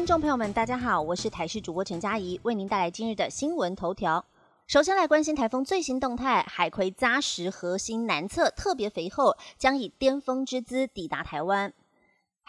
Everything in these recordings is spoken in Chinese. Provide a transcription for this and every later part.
听众朋友们，大家好，我是台视主播陈佳怡，为您带来今日的新闻头条。首先来关心台风最新动态，海葵扎实核心南侧特别肥厚，将以巅峰之姿抵达台湾。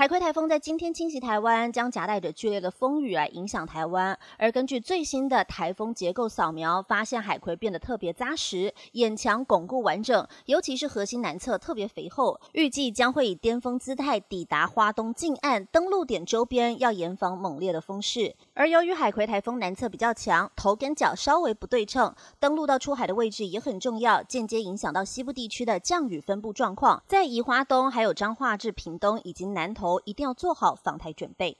海葵台风在今天侵袭台湾，将夹带着剧烈的风雨来影响台湾。而根据最新的台风结构扫描，发现海葵变得特别扎实，眼墙巩固完整，尤其是核心南侧特别肥厚。预计将会以巅峰姿态抵达花东近岸登陆点周边，要严防猛烈的风势。而由于海葵台风南侧比较强，头跟脚稍微不对称，登陆到出海的位置也很重要，间接影响到西部地区的降雨分布状况。在宜花东、还有彰化至屏东以及南投。一定要做好防台准备。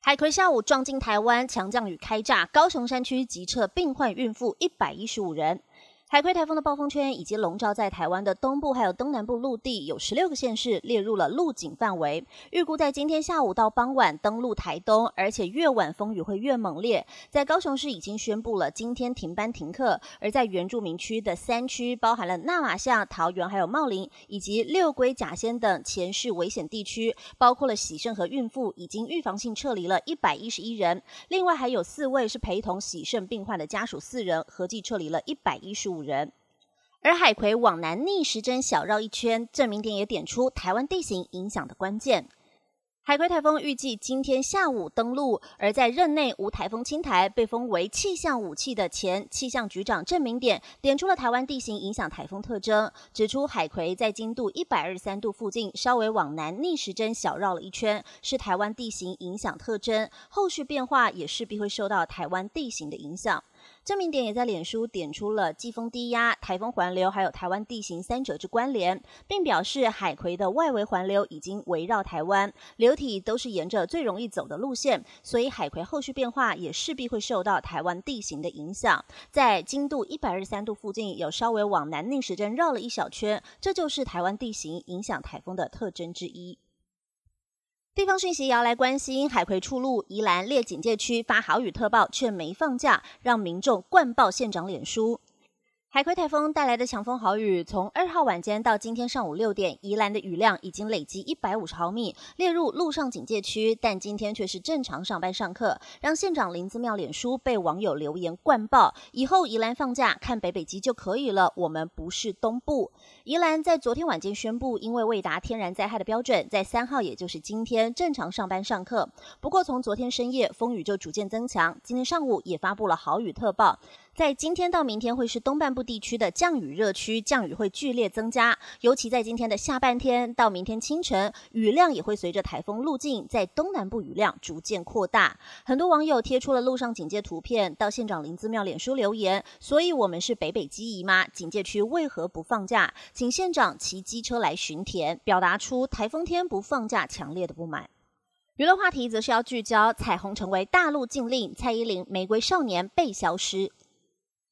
海葵下午撞进台湾，强降雨开炸，高雄山区急撤病患孕妇一百一十五人。海葵台风的暴风圈已经笼罩在台湾的东部还有东南部陆地，有十六个县市列入了陆警范围。预估在今天下午到傍晚登陆台东，而且越晚风雨会越猛烈。在高雄市已经宣布了今天停班停课，而在原住民区的三区，包含了纳瓦夏、桃园还有茂林，以及六龟、甲仙等前市危险地区，包括了喜盛和孕妇，已经预防性撤离了一百一十一人。另外还有四位是陪同喜盛病患的家属四人，合计撤离了一百一十五。人，而海葵往南逆时针小绕一圈，证明点也点出台湾地形影响的关键。海葵台风预计今天下午登陆，而在任内无台风侵台，被封为气象武器的前气象局长郑明点点出了台湾地形影响台风特征，指出海葵在经度一百二十三度附近稍微往南逆时针小绕了一圈，是台湾地形影响特征，后续变化也势必会受到台湾地形的影响。郑明典也在脸书点出了季风低压、台风环流还有台湾地形三者之关联，并表示海葵的外围环流已经围绕台湾，流体都是沿着最容易走的路线，所以海葵后续变化也势必会受到台湾地形的影响。在经度一百二十三度附近有稍微往南逆时针绕了一小圈，这就是台湾地形影响台风的特征之一。地方讯息摇来关心，海葵出路，宜兰列警戒区发豪雨特报，却没放假，让民众灌爆县长脸书。海葵台风带来的强风豪雨，从二号晚间到今天上午六点，宜兰的雨量已经累积一百五十毫米，列入陆上警戒区。但今天却是正常上班上课，让县长林子妙脸书被网友留言灌爆。以后宜兰放假看北北极就可以了，我们不是东部。宜兰在昨天晚间宣布，因为未达天然灾害的标准，在三号也就是今天正常上班上课。不过从昨天深夜风雨就逐渐增强，今天上午也发布了豪雨特报。在今天到明天会是东半部地区的降雨热区，降雨会剧烈增加，尤其在今天的下半天到明天清晨，雨量也会随着台风路径在东南部雨量逐渐扩大。很多网友贴出了路上警戒图片，到县长林子庙脸书留言，所以我们是北北基姨妈？警戒区为何不放假？请县长骑机车来巡田，表达出台风天不放假强烈的不满。娱乐话题则是要聚焦彩虹成为大陆禁令，蔡依林玫瑰少年被消失。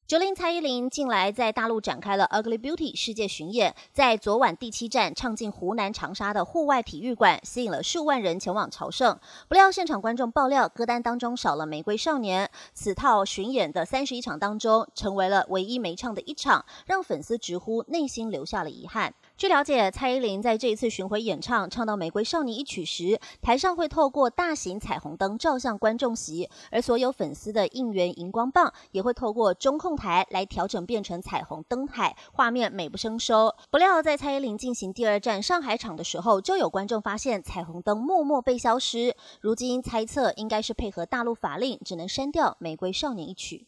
九零蔡依林近来在大陆展开了 Ugly Beauty 世界巡演，在昨晚第七站唱进湖南长沙的户外体育馆，吸引了数万人前往朝圣。不料现场观众爆料，歌单当中少了《玫瑰少年》，此套巡演的三十一场当中，成为了唯一没唱的一场，让粉丝直呼内心留下了遗憾。据了解，蔡依林在这一次巡回演唱唱到《玫瑰少年》一曲时，台上会透过大型彩虹灯照向观众席，而所有粉丝的应援荧光棒也会透过中控台来调整变成彩虹灯海，画面美不胜收。不料在蔡依林进行第二站上海场的时候，就有观众发现彩虹灯默默被消失。如今猜测应该是配合大陆法令，只能删掉《玫瑰少年》一曲。